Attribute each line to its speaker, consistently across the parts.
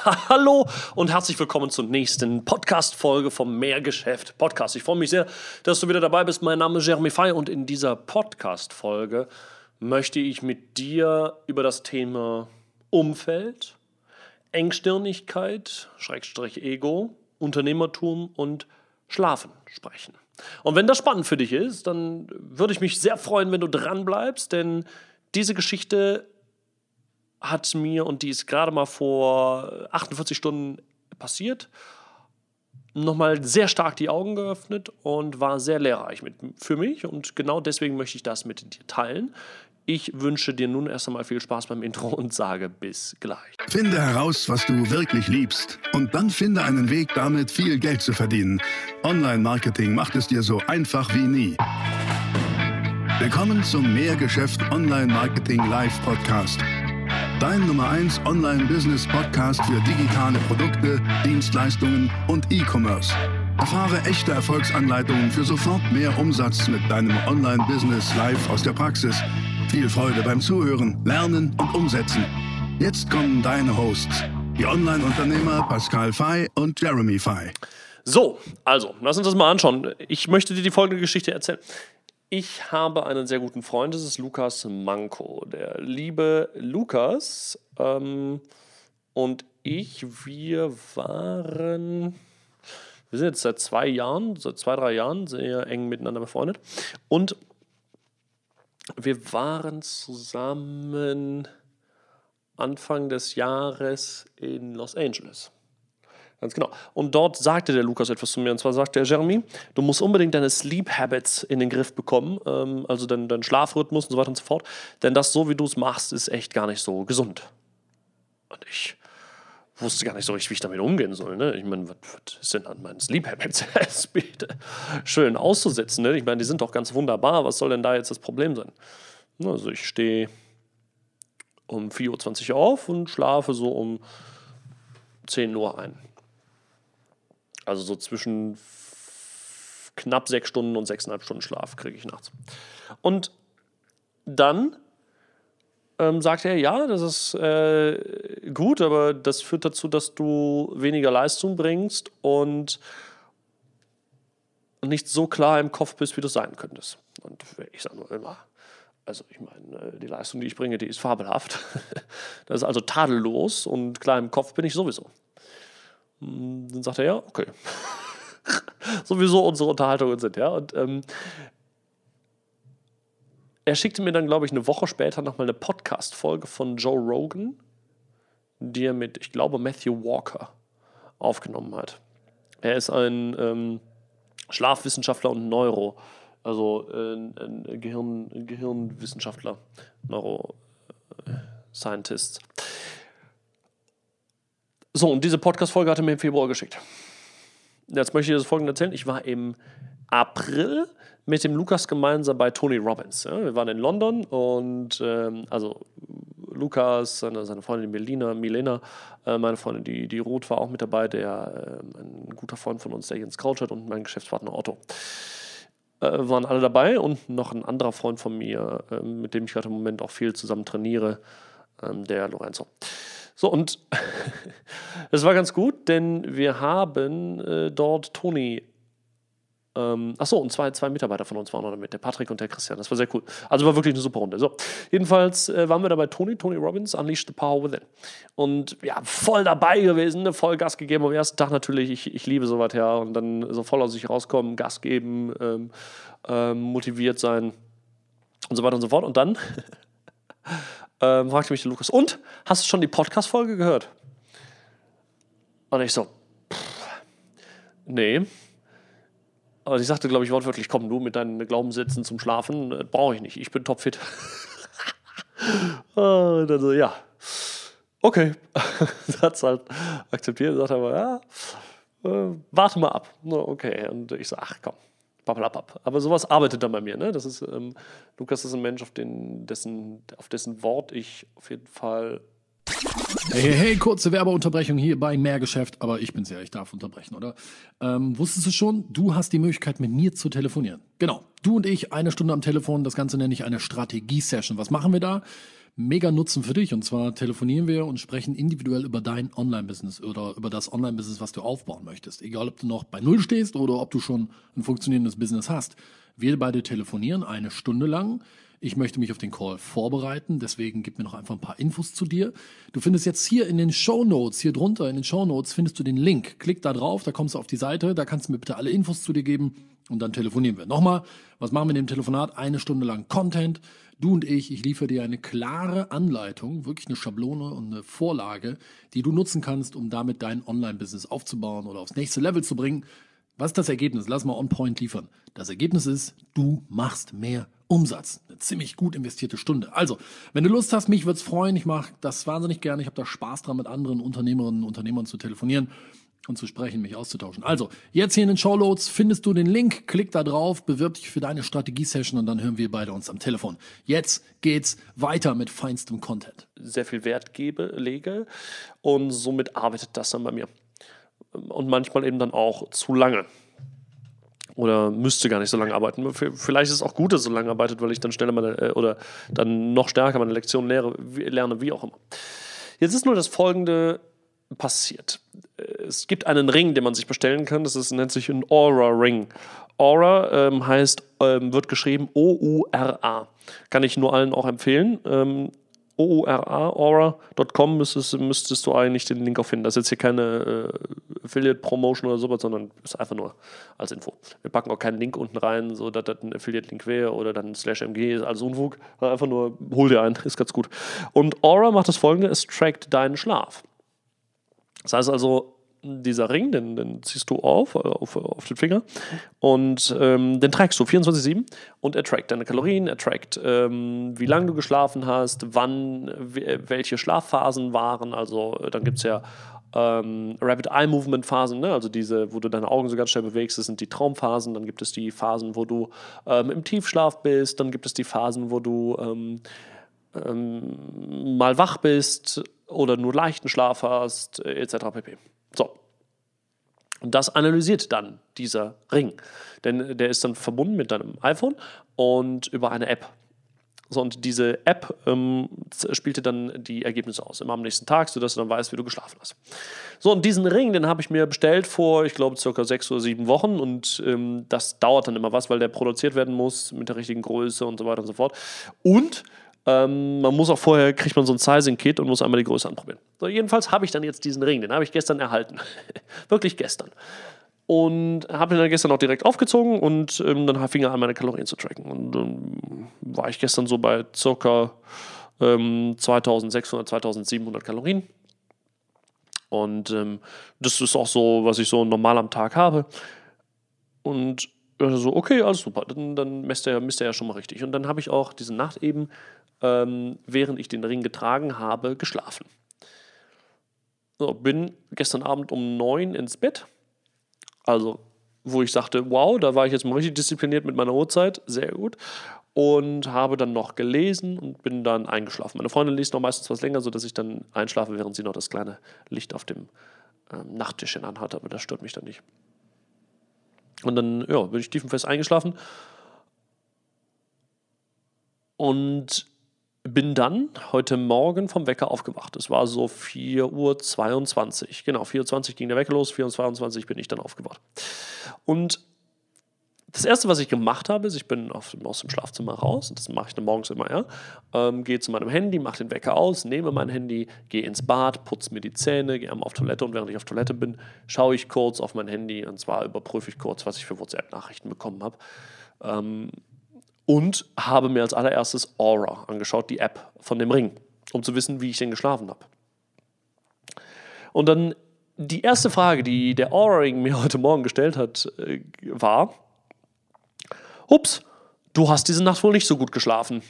Speaker 1: Hallo und herzlich willkommen zur nächsten Podcast-Folge vom Mehrgeschäft Podcast. Ich freue mich sehr, dass du wieder dabei bist. Mein Name ist Jeremy Fay und in dieser Podcast-Folge möchte ich mit dir über das Thema Umfeld, Engstirnigkeit, Schrägstrich Ego, Unternehmertum und Schlafen sprechen. Und wenn das spannend für dich ist, dann würde ich mich sehr freuen, wenn du dran bleibst, denn diese Geschichte hat mir, und die ist gerade mal vor 48 Stunden passiert, nochmal sehr stark die Augen geöffnet und war sehr lehrreich mit, für mich. Und genau deswegen möchte ich das mit dir teilen. Ich wünsche dir nun erst einmal viel Spaß beim Intro und sage bis gleich.
Speaker 2: Finde heraus, was du wirklich liebst und dann finde einen Weg, damit viel Geld zu verdienen. Online-Marketing macht es dir so einfach wie nie. Willkommen zum Mehrgeschäft Online-Marketing Live Podcast. Dein Nummer 1 Online-Business-Podcast für digitale Produkte, Dienstleistungen und E-Commerce. Erfahre echte Erfolgsanleitungen für sofort mehr Umsatz mit deinem Online-Business live aus der Praxis. Viel Freude beim Zuhören, Lernen und Umsetzen. Jetzt kommen deine Hosts, die Online-Unternehmer Pascal Fay und Jeremy Fay.
Speaker 1: So, also, lass uns das mal anschauen. Ich möchte dir die folgende Geschichte erzählen. Ich habe einen sehr guten Freund, das ist Lukas Manko. Der liebe Lukas ähm, und ich, wir waren, wir sind jetzt seit zwei Jahren, seit zwei, drei Jahren sehr eng miteinander befreundet. Und wir waren zusammen Anfang des Jahres in Los Angeles. Ganz genau. Und dort sagte der Lukas etwas zu mir. Und zwar sagte er, Jeremy, du musst unbedingt deine Sleep Habits in den Griff bekommen, ähm, also deinen dein Schlafrhythmus und so weiter und so fort. Denn das, so wie du es machst, ist echt gar nicht so gesund. Und ich wusste gar nicht so richtig, wie ich damit umgehen soll. Ne? Ich meine, was, was sind an meinen Sleep Habits schön auszusetzen? Ne? Ich meine, die sind doch ganz wunderbar. Was soll denn da jetzt das Problem sein? Also ich stehe um 4.20 Uhr auf und schlafe so um 10 Uhr ein. Also so zwischen knapp sechs Stunden und sechseinhalb Stunden Schlaf kriege ich nachts. Und dann ähm, sagt er, ja, das ist äh, gut, aber das führt dazu, dass du weniger Leistung bringst und nicht so klar im Kopf bist, wie du sein könntest. Und ich sage nur immer, also ich meine, äh, die Leistung, die ich bringe, die ist fabelhaft. das ist also tadellos und klar im Kopf bin ich sowieso. Hm, dann sagt er, ja, okay. Sowieso unsere Unterhaltungen sind, ja. Und ähm, er schickte mir dann, glaube ich, eine Woche später nochmal eine Podcast-Folge von Joe Rogan, die er mit, ich glaube, Matthew Walker aufgenommen hat. Er ist ein ähm, Schlafwissenschaftler und Neuro, also äh, ein Gehirn, Gehirnwissenschaftler, Neuroscientist. So, und diese Podcast-Folge hat er mir im Februar geschickt. Jetzt möchte ich das folgende erzählen. Ich war im April mit dem Lukas gemeinsam bei Tony Robbins. Ja, wir waren in London und ähm, also Lukas, seine, seine Freundin Melina, Milena, äh, meine Freundin, die, die Ruth war auch mit dabei, der äh, ein guter Freund von uns, der Jens Couch hat und mein Geschäftspartner Otto. Äh, waren alle dabei und noch ein anderer Freund von mir, ähm, mit dem ich gerade im Moment auch viel zusammen trainiere, ähm, der Lorenzo. So, und es war ganz gut, denn wir haben äh, dort Toni. Ähm, achso, und zwei, zwei Mitarbeiter von uns waren noch mit, der Patrick und der Christian. Das war sehr cool. Also war wirklich eine super Runde. So, jedenfalls äh, waren wir da bei Tony, Tony Robbins, Unleash the Power Within. Und ja, voll dabei gewesen, ne? voll Gas gegeben. Am ersten Tag natürlich, ich, ich liebe sowas, ja. Und dann so voll aus sich rauskommen, Gas geben, ähm, ähm, motiviert sein und so weiter und so fort. Und dann ähm, fragte mich der Lukas, und? Hast du schon die Podcast-Folge gehört? Und ich so, pff, nee. Aber sie sagte, glaube ich, wortwörtlich, komm du mit deinen Glaubenssätzen zum Schlafen, äh, brauche ich nicht, ich bin topfit. und dann so, ja, okay. hat es halt akzeptiert, sagt aber, ja, äh, warte mal ab. Okay, und ich so, ach komm, Pappelapapp. Aber sowas arbeitet dann bei mir. Ne? Das ist, ähm, Lukas ist ein Mensch, auf, den, dessen, auf dessen Wort ich auf jeden Fall.
Speaker 3: Hey, hey, hey, kurze Werbeunterbrechung hier bei Mehrgeschäft, aber ich bin's ja, ich darf unterbrechen, oder? Ähm, wusstest du schon, du hast die Möglichkeit, mit mir zu telefonieren. Genau, du und ich, eine Stunde am Telefon, das Ganze nenne ich eine Strategie-Session. Was machen wir da? Mega Nutzen für dich. Und zwar telefonieren wir und sprechen individuell über dein Online-Business oder über das Online-Business, was du aufbauen möchtest. Egal, ob du noch bei Null stehst oder ob du schon ein funktionierendes Business hast. Wir beide telefonieren eine Stunde lang. Ich möchte mich auf den Call vorbereiten, deswegen gib mir noch einfach ein paar Infos zu dir. Du findest jetzt hier in den Show Notes, hier drunter in den Show Notes findest du den Link. Klick da drauf, da kommst du auf die Seite, da kannst du mir bitte alle Infos zu dir geben und dann telefonieren wir. Nochmal, was machen wir in dem Telefonat? Eine Stunde lang Content. Du und ich, ich liefere dir eine klare Anleitung, wirklich eine Schablone und eine Vorlage, die du nutzen kannst, um damit dein Online-Business aufzubauen oder aufs nächste Level zu bringen. Was ist das Ergebnis? Lass mal on point liefern. Das Ergebnis ist, du machst mehr Umsatz. Eine ziemlich gut investierte Stunde. Also, wenn du Lust hast, mich würde es freuen. Ich mache das wahnsinnig gerne. Ich habe da Spaß dran, mit anderen Unternehmerinnen und Unternehmern zu telefonieren und zu sprechen, mich auszutauschen. Also, jetzt hier in den Showloads findest du den Link, klick da drauf, bewirb dich für deine Strategie-Session und dann hören wir beide uns am Telefon. Jetzt geht's weiter mit feinstem Content.
Speaker 1: Sehr viel Wert gebe, lege und somit arbeitet das dann bei mir. Und manchmal eben dann auch zu lange oder müsste gar nicht so lange arbeiten. Vielleicht ist es auch gut, dass es so lange arbeitet, weil ich dann schneller meine, äh, oder dann noch stärker meine Lektion lehre, lerne, wie auch immer. Jetzt ist nur das folgende passiert. Es gibt einen Ring, den man sich bestellen kann. Das ist, nennt sich ein Aura Ring. Aura ähm, heißt, ähm, wird geschrieben O-U-R-A. Kann ich nur allen auch empfehlen. Ähm, OURA, aura.com müsstest, müsstest du eigentlich den Link auch finden. Das ist jetzt hier keine äh, Affiliate-Promotion oder sowas, sondern ist einfach nur als Info. Wir packen auch keinen Link unten rein, so dass das ein Affiliate-Link wäre oder dann slash MG ist alles Unfug. Einfach nur hol dir einen, ist ganz gut. Und Aura macht das folgende: Es trackt deinen Schlaf. Das heißt also, dieser Ring, den, den ziehst du auf, auf, auf den Finger und ähm, den trägst du 24-7 und er trackt deine Kalorien, er trackt, ähm, wie lange du geschlafen hast, wann, welche Schlafphasen waren. Also dann gibt es ja ähm, Rapid Eye Movement Phasen, ne? also diese, wo du deine Augen so ganz schnell bewegst, das sind die Traumphasen. Dann gibt es die Phasen, wo du ähm, im Tiefschlaf bist. Dann gibt es die Phasen, wo du ähm, ähm, mal wach bist oder nur leichten Schlaf hast, etc. pp. So. Und das analysiert dann dieser Ring. Denn der ist dann verbunden mit deinem iPhone und über eine App. So, und diese App ähm, spielte dann die Ergebnisse aus, immer am nächsten Tag, sodass du dann weißt, wie du geschlafen hast. So, und diesen Ring, den habe ich mir bestellt vor, ich glaube, circa sechs oder sieben Wochen. Und ähm, das dauert dann immer was, weil der produziert werden muss mit der richtigen Größe und so weiter und so fort. Und ähm, man muss auch vorher, kriegt man so ein Sizing-Kit und muss einmal die Größe anprobieren. So, jedenfalls habe ich dann jetzt diesen Ring, den habe ich gestern erhalten. Wirklich gestern. Und habe ihn dann gestern auch direkt aufgezogen und ähm, dann fing er an, meine Kalorien zu tracken. Und dann war ich gestern so bei circa ähm, 2600, 2700 Kalorien. Und ähm, das ist auch so, was ich so normal am Tag habe. Und so, okay, alles super, dann, dann misst, er, misst er ja schon mal richtig. Und dann habe ich auch diese Nacht eben ähm, während ich den Ring getragen habe, geschlafen. So, bin gestern Abend um neun ins Bett. Also, wo ich sagte, wow, da war ich jetzt mal richtig diszipliniert mit meiner Uhrzeit, sehr gut. Und habe dann noch gelesen und bin dann eingeschlafen. Meine Freundin liest noch meistens was länger, sodass ich dann einschlafe, während sie noch das kleine Licht auf dem ähm, Nachttischchen anhat, aber das stört mich dann nicht. Und dann ja, bin ich tiefenfest eingeschlafen. Und bin dann heute Morgen vom Wecker aufgewacht. Es war so 4.22 Uhr. Genau, 4.20 Uhr ging der Wecker los, 4.22 Uhr bin ich dann aufgewacht. Und das erste, was ich gemacht habe, ist, ich bin auf, aus dem Schlafzimmer raus, das mache ich dann morgens immer, ja, ähm, gehe zu meinem Handy, mache den Wecker aus, nehme mein Handy, gehe ins Bad, putze mir die Zähne, gehe einmal auf Toilette und während ich auf Toilette bin, schaue ich kurz auf mein Handy und zwar überprüfe ich kurz, was ich für WhatsApp-Nachrichten bekommen habe. Ähm, und habe mir als allererstes Aura angeschaut, die App von dem Ring, um zu wissen, wie ich denn geschlafen habe. Und dann die erste Frage, die der Aura-Ring mir heute Morgen gestellt hat, äh, war, ups, du hast diese Nacht wohl nicht so gut geschlafen.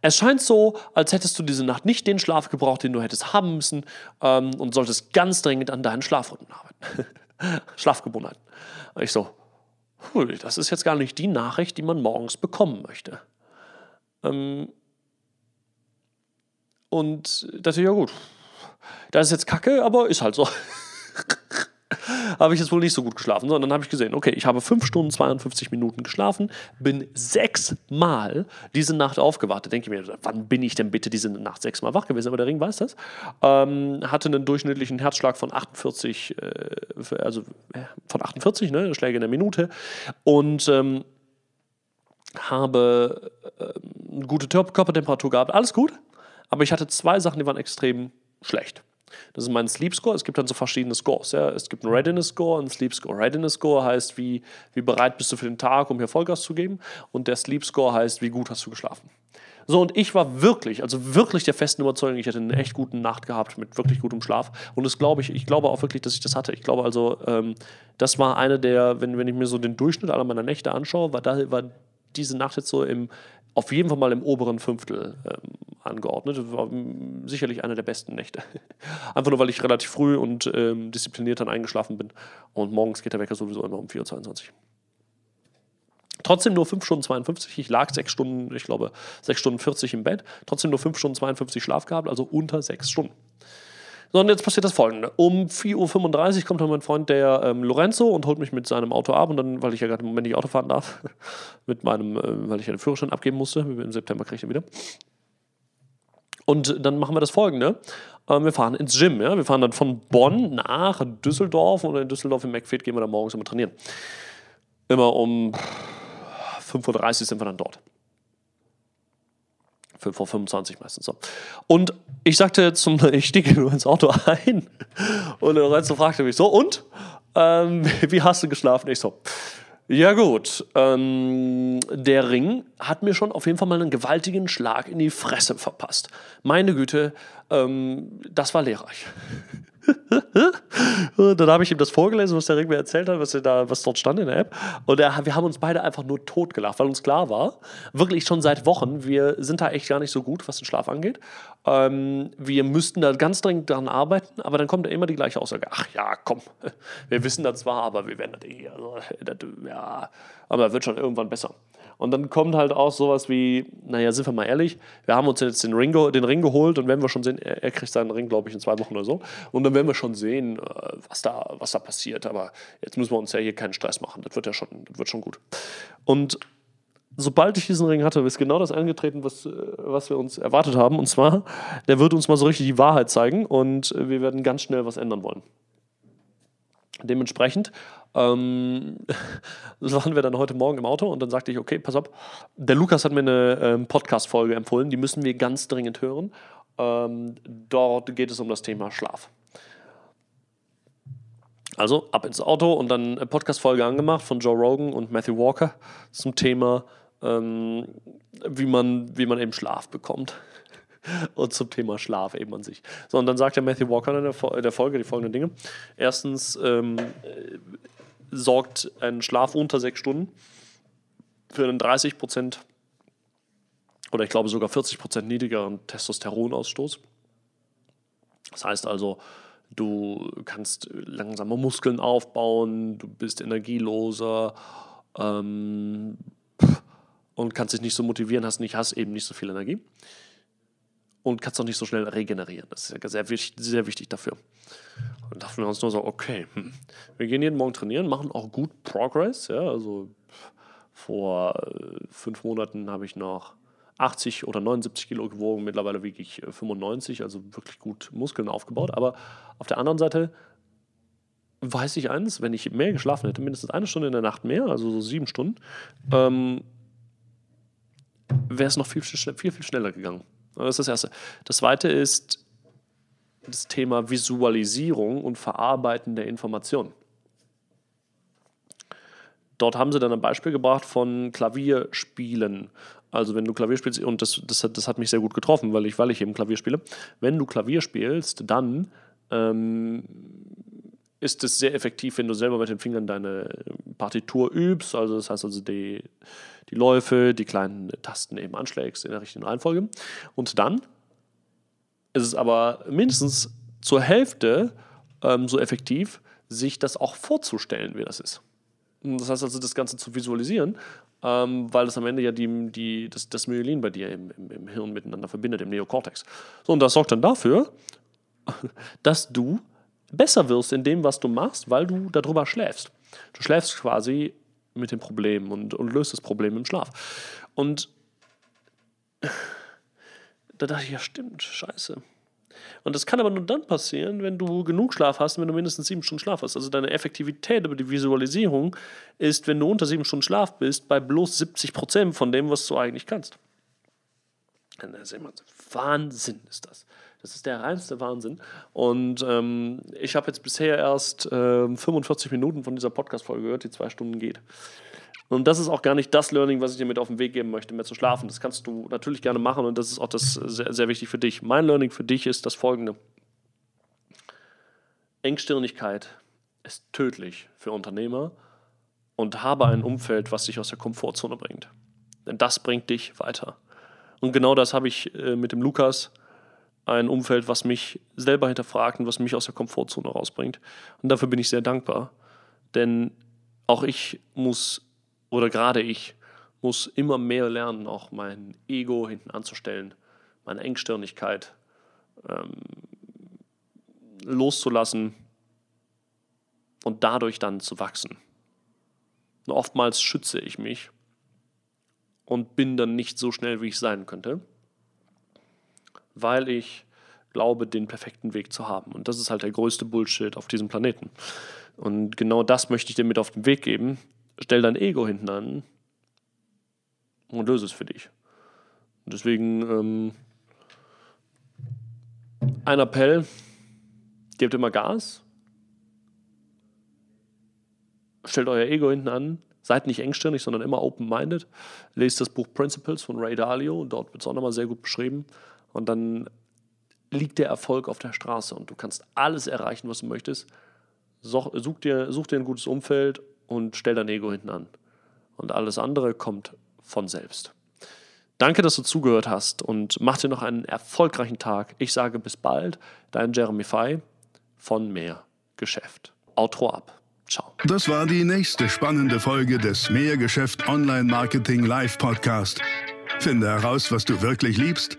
Speaker 1: Es scheint so, als hättest du diese Nacht nicht den Schlaf gebraucht, den du hättest haben müssen ähm, und solltest ganz dringend an deinen Schlafrhythmen arbeiten. Schlafgewohnheiten. Ich so, das ist jetzt gar nicht die Nachricht, die man morgens bekommen möchte. Ähm und dachte ich, ja gut, das ist jetzt kacke, aber ist halt so. habe ich jetzt wohl nicht so gut geschlafen. Sondern habe ich gesehen, okay, ich habe 5 Stunden 52 Minuten geschlafen, bin sechsmal diese Nacht aufgewacht. Da denke ich mir, wann bin ich denn bitte diese Nacht sechsmal wach gewesen? Aber der Ring weiß das. Ähm, hatte einen durchschnittlichen Herzschlag von 48, äh, also äh, von 48 ne, Schläge in der Minute. Und ähm, habe äh, eine gute Körpertemperatur gehabt. Alles gut. Aber ich hatte zwei Sachen, die waren extrem schlecht. Das ist mein Sleep Score. Es gibt dann so verschiedene Scores. Ja. Es gibt einen Readiness Score und einen Sleep Score. Readiness Score heißt, wie, wie bereit bist du für den Tag, um hier Vollgas zu geben. Und der Sleep Score heißt, wie gut hast du geschlafen. So, und ich war wirklich, also wirklich der festen Überzeugung, ich hätte eine echt gute Nacht gehabt mit wirklich gutem Schlaf. Und das glaube ich, ich glaube auch wirklich, dass ich das hatte. Ich glaube also, ähm, das war eine der, wenn, wenn ich mir so den Durchschnitt aller meiner Nächte anschaue, war, da, war diese Nacht jetzt so im, auf jeden Fall mal im oberen Fünftel ähm, angeordnet. War mm, sicherlich eine der besten Nächte. Einfach nur, weil ich relativ früh und ähm, diszipliniert dann eingeschlafen bin. Und morgens geht der Wecker sowieso immer um 4.22 Uhr. Trotzdem nur 5 Stunden 52. Ich lag 6 Stunden, ich glaube, 6 Stunden 40 im Bett. Trotzdem nur 5 Stunden 52 Schlaf gehabt, also unter 6 Stunden. So, und jetzt passiert das folgende. Um 4.35 Uhr kommt dann mein Freund, der ähm, Lorenzo, und holt mich mit seinem Auto ab. Und dann, weil ich ja gerade im Moment nicht Auto fahren darf, mit meinem, äh, weil ich den Führerschein abgeben musste, im September kriege ich den wieder. Und dann machen wir das folgende. Ähm, wir fahren ins Gym. Ja? Wir fahren dann von Bonn nach Düsseldorf und in Düsseldorf im McFit gehen wir dann morgens immer trainieren. Immer um 5.30 Uhr sind wir dann dort. 5.25 Uhr meistens so. Und ich sagte zum, ich stieg nur ins Auto ein und Lorenzo fragte mich so, und? Ähm, wie hast du geschlafen? Ich so, ja gut, ähm, der Ring hat mir schon auf jeden Fall mal einen gewaltigen Schlag in die Fresse verpasst. Meine Güte, ähm, das war lehrreich. und dann habe ich ihm das vorgelesen, was der Ring mir erzählt hat, was, da, was dort stand in der App. Und er, wir haben uns beide einfach nur totgelacht, weil uns klar war, wirklich schon seit Wochen, wir sind da echt gar nicht so gut, was den Schlaf angeht. Ähm, wir müssten da ganz dringend daran arbeiten, aber dann kommt immer die gleiche Aussage. Ach ja, komm, wir wissen das zwar, aber wir werden das eh, also, das, ja, aber wird schon irgendwann besser. Und dann kommt halt auch sowas wie, naja, sind wir mal ehrlich, wir haben uns jetzt den Ring, den Ring geholt und werden wir schon sehen, er, er kriegt seinen Ring, glaube ich, in zwei Wochen oder so. Und dann werden wir schon sehen, äh, was da, was da passiert. Aber jetzt müssen wir uns ja hier keinen Stress machen. Das wird ja schon, das wird schon gut. Und sobald ich diesen Ring hatte, ist genau das eingetreten, was, äh, was wir uns erwartet haben. Und zwar, der wird uns mal so richtig die Wahrheit zeigen und wir werden ganz schnell was ändern wollen. Dementsprechend ähm, waren wir dann heute Morgen im Auto und dann sagte ich, okay, pass auf, der Lukas hat mir eine ähm, Podcast-Folge empfohlen, die müssen wir ganz dringend hören. Ähm, dort geht es um das Thema Schlaf. Also ab ins Auto und dann eine Podcast-Folge angemacht von Joe Rogan und Matthew Walker zum Thema, ähm, wie, man, wie man eben Schlaf bekommt und zum Thema Schlaf eben an sich. So, und dann sagt der Matthew Walker in der, Folge die folgenden Dinge. Erstens ähm, äh, sorgt ein Schlaf unter sechs Stunden für einen 30 Prozent oder ich glaube sogar 40 Prozent niedrigeren Testosteronausstoß. Das heißt also, du kannst langsamer Muskeln aufbauen, du bist energieloser ähm, und kannst dich nicht so motivieren, hast, nicht, hast eben nicht so viel Energie und kannst auch nicht so schnell regenerieren. Das ist ja sehr, sehr wichtig dafür. Und dachten wir uns nur so, okay, hm. wir gehen jeden Morgen trainieren, machen auch gut Progress. Ja, also vor äh, fünf Monaten habe ich noch 80 oder 79 Kilo gewogen, mittlerweile wiege ich 95, äh, also wirklich gut Muskeln aufgebaut. Aber auf der anderen Seite weiß ich eins, wenn ich mehr geschlafen hätte, mindestens eine Stunde in der Nacht mehr, also so sieben Stunden, ähm, wäre es noch viel, viel, viel schneller gegangen. Das ist das Erste. Das Zweite ist das Thema Visualisierung und Verarbeiten der Informationen. Dort haben sie dann ein Beispiel gebracht von Klavierspielen. Also wenn du Klavier spielst, und das, das, das hat mich sehr gut getroffen, weil ich, weil ich eben Klavier spiele, wenn du Klavier spielst, dann ähm, ist es sehr effektiv, wenn du selber mit den Fingern deine Partitur übst. Also das heißt also die, die Läufe, die kleinen Tasten eben anschlägst in der richtigen Reihenfolge. Und dann ist es aber mindestens zur Hälfte ähm, so effektiv, sich das auch vorzustellen, wie das ist. Das heißt also, das Ganze zu visualisieren, ähm, weil das am Ende ja die, die, das, das Myelin bei dir im, im, im Hirn miteinander verbindet, im Neokortex. So, und das sorgt dann dafür, dass du besser wirst in dem, was du machst, weil du darüber schläfst. Du schläfst quasi mit dem Problem und, und löst das Problem im Schlaf. Und da dachte ich, ja stimmt, scheiße. Und das kann aber nur dann passieren, wenn du genug Schlaf hast, wenn du mindestens sieben Stunden Schlaf hast. Also deine Effektivität über die Visualisierung ist, wenn du unter sieben Stunden Schlaf bist, bei bloß 70 Prozent von dem, was du eigentlich kannst. Wahnsinn ist das. Das ist der reinste Wahnsinn. Und ähm, ich habe jetzt bisher erst ähm, 45 Minuten von dieser Podcast-Folge gehört, die zwei Stunden geht. Und das ist auch gar nicht das Learning, was ich dir mit auf den Weg geben möchte, mehr zu schlafen. Das kannst du natürlich gerne machen und das ist auch das sehr, sehr wichtig für dich. Mein Learning für dich ist das folgende. Engstirnigkeit ist tödlich für Unternehmer und habe ein Umfeld, was dich aus der Komfortzone bringt. Denn das bringt dich weiter. Und genau das habe ich äh, mit dem Lukas, ein Umfeld, was mich selber hinterfragt und was mich aus der Komfortzone rausbringt. Und dafür bin ich sehr dankbar. Denn auch ich muss oder gerade ich, muss immer mehr lernen, auch mein Ego hinten anzustellen, meine Engstirnigkeit ähm, loszulassen und dadurch dann zu wachsen. Und oftmals schütze ich mich und bin dann nicht so schnell, wie ich sein könnte, weil ich glaube, den perfekten Weg zu haben. Und das ist halt der größte Bullshit auf diesem Planeten. Und genau das möchte ich dir mit auf den Weg geben, stell dein Ego hinten an und löse es für dich. Deswegen ähm, ein Appell, gebt immer Gas, stellt euer Ego hinten an, seid nicht engstirnig, sondern immer open-minded. Lest das Buch Principles von Ray Dalio, dort wird es auch nochmal sehr gut beschrieben. Und dann liegt der Erfolg auf der Straße und du kannst alles erreichen, was du möchtest. Such dir, such dir ein gutes Umfeld und stell dein Ego hinten an. Und alles andere kommt von selbst. Danke, dass du zugehört hast und mach dir noch einen erfolgreichen Tag. Ich sage bis bald, dein Jeremy Fay von Mehr Geschäft. Outro ab. Ciao.
Speaker 2: Das war die nächste spannende Folge des Mehrgeschäft Online Marketing Live Podcast. Finde heraus, was du wirklich liebst